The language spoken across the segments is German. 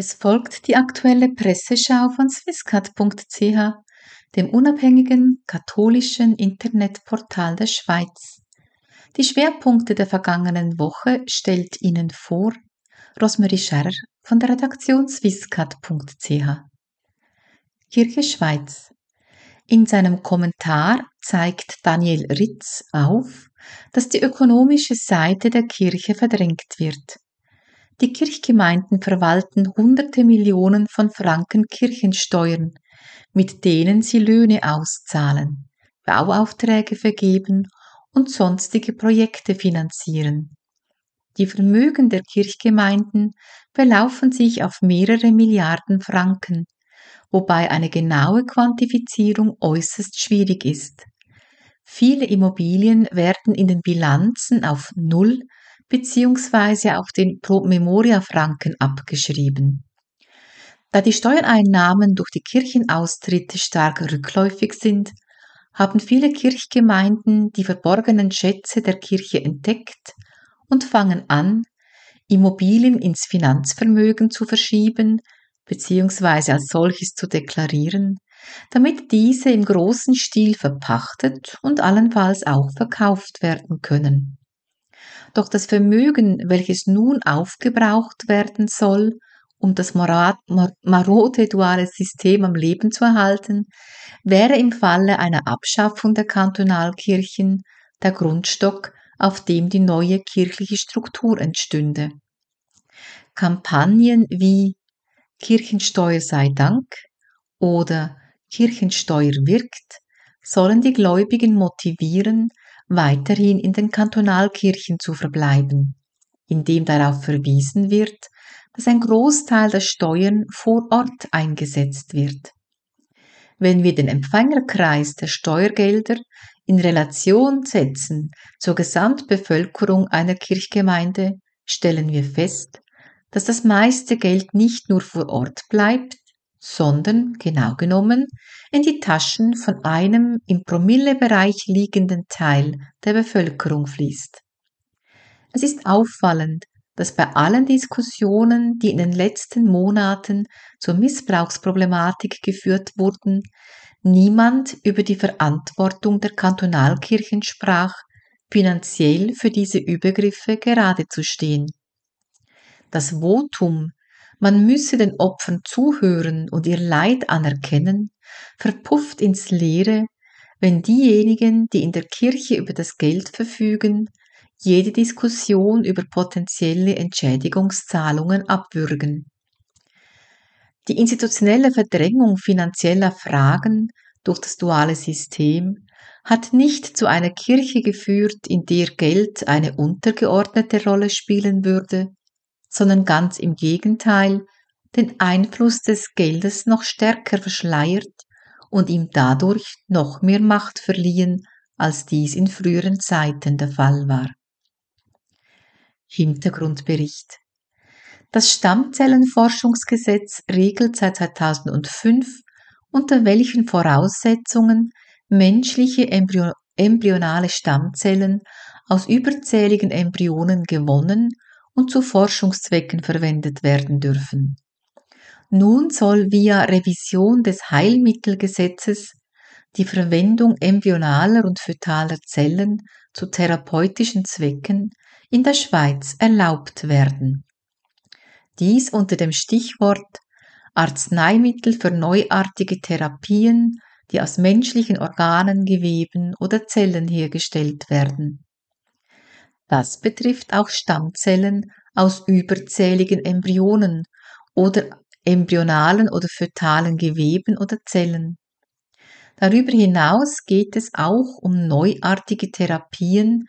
Es folgt die aktuelle Presseschau von swisscat.ch, dem unabhängigen katholischen Internetportal der Schweiz. Die Schwerpunkte der vergangenen Woche stellt Ihnen vor Rosmarie Scherrer von der Redaktion swisscat.ch. Kirche Schweiz. In seinem Kommentar zeigt Daniel Ritz auf, dass die ökonomische Seite der Kirche verdrängt wird. Die Kirchgemeinden verwalten hunderte Millionen von Franken Kirchensteuern, mit denen sie Löhne auszahlen, Bauaufträge vergeben und sonstige Projekte finanzieren. Die Vermögen der Kirchgemeinden belaufen sich auf mehrere Milliarden Franken, wobei eine genaue Quantifizierung äußerst schwierig ist. Viele Immobilien werden in den Bilanzen auf Null beziehungsweise auf den Pro-Memoria-Franken abgeschrieben. Da die Steuereinnahmen durch die Kirchenaustritte stark rückläufig sind, haben viele Kirchgemeinden die verborgenen Schätze der Kirche entdeckt und fangen an, Immobilien ins Finanzvermögen zu verschieben bzw. als solches zu deklarieren, damit diese im großen Stil verpachtet und allenfalls auch verkauft werden können. Doch das Vermögen, welches nun aufgebraucht werden soll, um das marode duale System am Leben zu erhalten, wäre im Falle einer Abschaffung der Kantonalkirchen der Grundstock, auf dem die neue kirchliche Struktur entstünde. Kampagnen wie Kirchensteuer sei Dank oder Kirchensteuer wirkt sollen die Gläubigen motivieren, weiterhin in den Kantonalkirchen zu verbleiben, indem darauf verwiesen wird, dass ein Großteil der Steuern vor Ort eingesetzt wird. Wenn wir den Empfängerkreis der Steuergelder in Relation setzen zur Gesamtbevölkerung einer Kirchgemeinde, stellen wir fest, dass das meiste Geld nicht nur vor Ort bleibt, sondern genau genommen in die Taschen von einem im Promillebereich liegenden Teil der Bevölkerung fließt. Es ist auffallend, dass bei allen Diskussionen, die in den letzten Monaten zur Missbrauchsproblematik geführt wurden, niemand über die Verantwortung der Kantonalkirchen sprach, finanziell für diese Übergriffe gerade zu stehen. Das Votum man müsse den Opfern zuhören und ihr Leid anerkennen, verpufft ins Leere, wenn diejenigen, die in der Kirche über das Geld verfügen, jede Diskussion über potenzielle Entschädigungszahlungen abwürgen. Die institutionelle Verdrängung finanzieller Fragen durch das duale System hat nicht zu einer Kirche geführt, in der Geld eine untergeordnete Rolle spielen würde, sondern ganz im Gegenteil den Einfluss des Geldes noch stärker verschleiert und ihm dadurch noch mehr Macht verliehen, als dies in früheren Zeiten der Fall war. Hintergrundbericht Das Stammzellenforschungsgesetz regelt seit 2005, unter welchen Voraussetzungen menschliche Embryo embryonale Stammzellen aus überzähligen Embryonen gewonnen und zu Forschungszwecken verwendet werden dürfen. Nun soll via Revision des Heilmittelgesetzes die Verwendung embryonaler und fötaler Zellen zu therapeutischen Zwecken in der Schweiz erlaubt werden. Dies unter dem Stichwort Arzneimittel für neuartige Therapien, die aus menschlichen Organen, Geweben oder Zellen hergestellt werden. Das betrifft auch Stammzellen aus überzähligen Embryonen oder embryonalen oder fötalen Geweben oder Zellen. Darüber hinaus geht es auch um neuartige Therapien,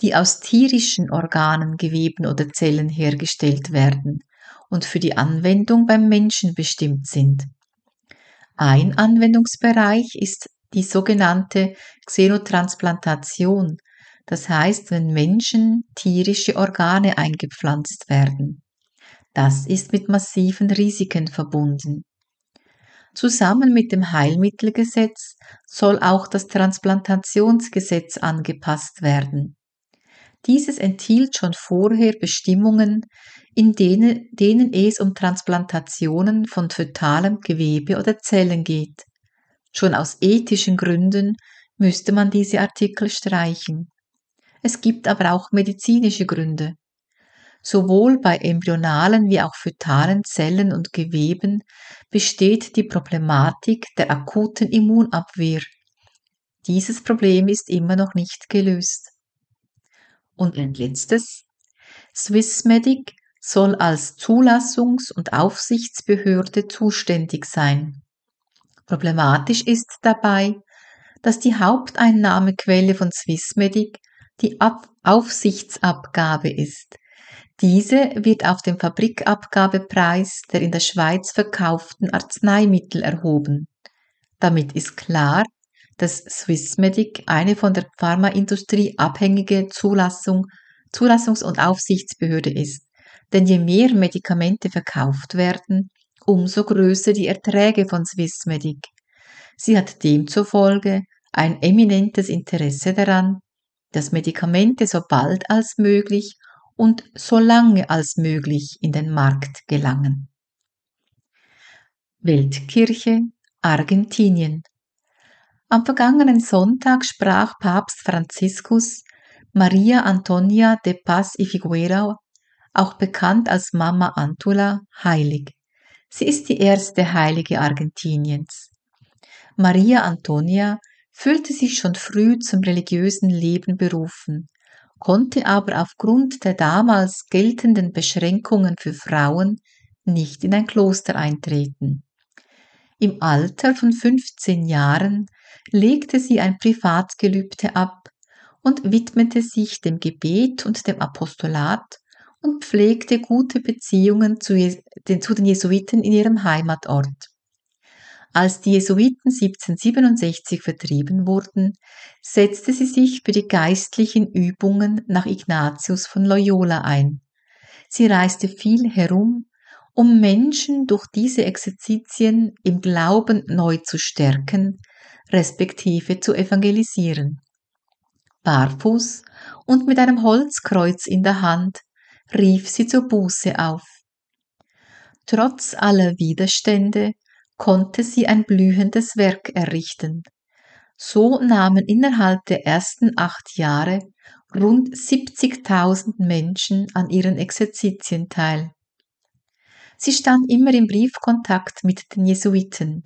die aus tierischen Organen, Geweben oder Zellen hergestellt werden und für die Anwendung beim Menschen bestimmt sind. Ein Anwendungsbereich ist die sogenannte Xenotransplantation, das heißt, wenn Menschen tierische Organe eingepflanzt werden. Das ist mit massiven Risiken verbunden. Zusammen mit dem Heilmittelgesetz soll auch das Transplantationsgesetz angepasst werden. Dieses enthielt schon vorher Bestimmungen, in denen, denen es um Transplantationen von fötalem Gewebe oder Zellen geht. Schon aus ethischen Gründen müsste man diese Artikel streichen. Es gibt aber auch medizinische Gründe. Sowohl bei embryonalen wie auch fötalen Zellen und Geweben besteht die Problematik der akuten Immunabwehr. Dieses Problem ist immer noch nicht gelöst. Und ein letztes. Swissmedic soll als Zulassungs- und Aufsichtsbehörde zuständig sein. Problematisch ist dabei, dass die Haupteinnahmequelle von Swissmedic die Ab Aufsichtsabgabe ist. Diese wird auf dem Fabrikabgabepreis der in der Schweiz verkauften Arzneimittel erhoben. Damit ist klar, dass Swissmedic eine von der Pharmaindustrie abhängige Zulassung, Zulassungs- und Aufsichtsbehörde ist. Denn je mehr Medikamente verkauft werden, umso größer die Erträge von Swissmedic. Sie hat demzufolge ein eminentes Interesse daran, dass Medikamente so bald als möglich und so lange als möglich in den Markt gelangen. Weltkirche Argentinien Am vergangenen Sonntag sprach Papst Franziskus Maria Antonia de Paz y Figueroa, auch bekannt als Mama Antula, heilig. Sie ist die erste Heilige Argentiniens. Maria Antonia fühlte sich schon früh zum religiösen Leben berufen, konnte aber aufgrund der damals geltenden Beschränkungen für Frauen nicht in ein Kloster eintreten. Im Alter von 15 Jahren legte sie ein Privatgelübde ab und widmete sich dem Gebet und dem Apostolat und pflegte gute Beziehungen zu, den Jesuiten in ihrem Heimatort. Als die Jesuiten 1767 vertrieben wurden, setzte sie sich für die geistlichen Übungen nach Ignatius von Loyola ein. Sie reiste viel herum, um Menschen durch diese Exerzitien im Glauben neu zu stärken, respektive zu evangelisieren. Barfuß und mit einem Holzkreuz in der Hand rief sie zur Buße auf. Trotz aller Widerstände konnte sie ein blühendes Werk errichten. So nahmen innerhalb der ersten acht Jahre rund 70.000 Menschen an ihren Exerzitien teil. Sie stand immer im Briefkontakt mit den Jesuiten.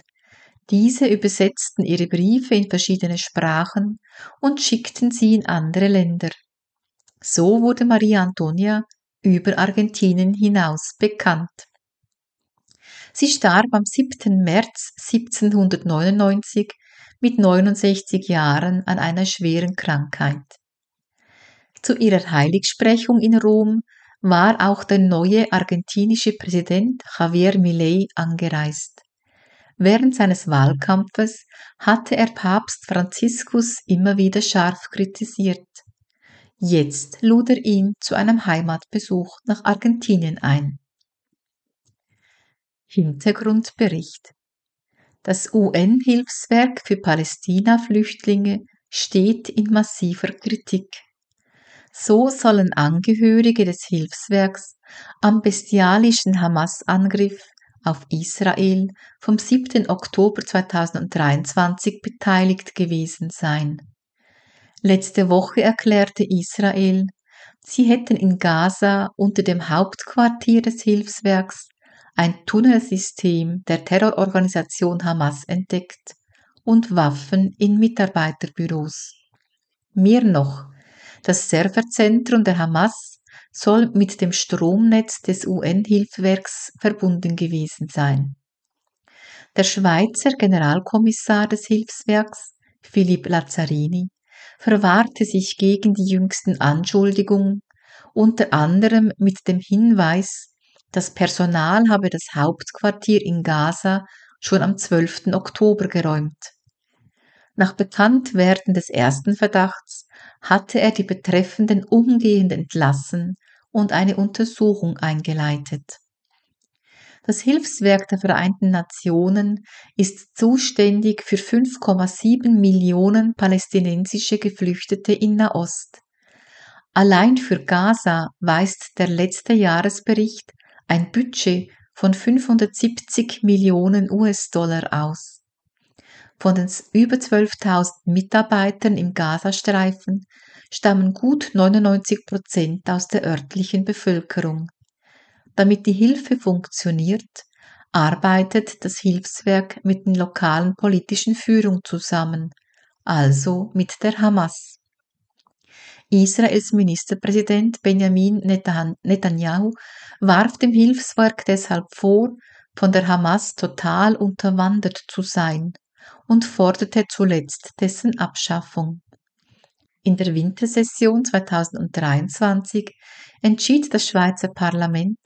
Diese übersetzten ihre Briefe in verschiedene Sprachen und schickten sie in andere Länder. So wurde Maria Antonia über Argentinien hinaus bekannt. Sie starb am 7. März 1799 mit 69 Jahren an einer schweren Krankheit. Zu ihrer Heiligsprechung in Rom war auch der neue argentinische Präsident Javier Milei angereist. Während seines Wahlkampfes hatte er Papst Franziskus immer wieder scharf kritisiert. Jetzt lud er ihn zu einem Heimatbesuch nach Argentinien ein. Hintergrundbericht Das UN-Hilfswerk für Palästina-Flüchtlinge steht in massiver Kritik. So sollen Angehörige des Hilfswerks am bestialischen Hamas-Angriff auf Israel vom 7. Oktober 2023 beteiligt gewesen sein. Letzte Woche erklärte Israel, sie hätten in Gaza unter dem Hauptquartier des Hilfswerks ein Tunnelsystem der Terrororganisation Hamas entdeckt und Waffen in Mitarbeiterbüros. Mehr noch, das Serverzentrum der Hamas soll mit dem Stromnetz des UN-Hilfswerks verbunden gewesen sein. Der Schweizer Generalkommissar des Hilfswerks, Philipp Lazzarini, verwahrte sich gegen die jüngsten Anschuldigungen, unter anderem mit dem Hinweis, das Personal habe das Hauptquartier in Gaza schon am 12. Oktober geräumt. Nach Bekanntwerden des ersten Verdachts hatte er die Betreffenden umgehend entlassen und eine Untersuchung eingeleitet. Das Hilfswerk der Vereinten Nationen ist zuständig für 5,7 Millionen palästinensische Geflüchtete in Nahost. Allein für Gaza weist der letzte Jahresbericht ein Budget von 570 Millionen US-Dollar aus. Von den über 12.000 Mitarbeitern im Gazastreifen stammen gut 99 Prozent aus der örtlichen Bevölkerung. Damit die Hilfe funktioniert, arbeitet das Hilfswerk mit den lokalen politischen Führung zusammen, also mit der Hamas. Israels Ministerpräsident Benjamin Netanyahu warf dem Hilfswerk deshalb vor, von der Hamas total unterwandert zu sein und forderte zuletzt dessen Abschaffung. In der Wintersession 2023 entschied das Schweizer Parlament,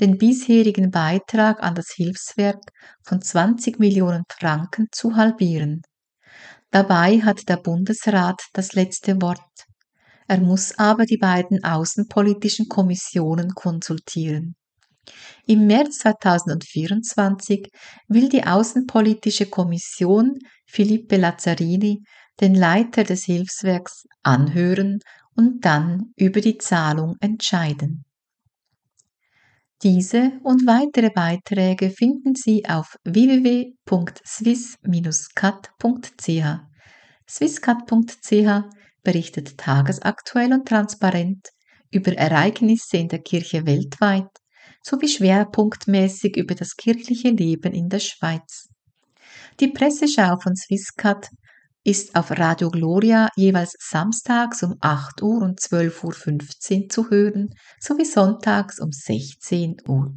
den bisherigen Beitrag an das Hilfswerk von 20 Millionen Franken zu halbieren. Dabei hat der Bundesrat das letzte Wort. Er muss aber die beiden außenpolitischen Kommissionen konsultieren. Im März 2024 will die Außenpolitische Kommission Philippe Lazzarini, den Leiter des Hilfswerks, anhören und dann über die Zahlung entscheiden. Diese und weitere Beiträge finden Sie auf www.swiss-cat.ch. Swisscat.ch berichtet tagesaktuell und transparent über Ereignisse in der Kirche weltweit sowie schwerpunktmäßig über das kirchliche Leben in der Schweiz. Die Presseschau von Swisscat ist auf Radio Gloria jeweils samstags um 8 Uhr und 12.15 Uhr zu hören, sowie sonntags um 16 Uhr.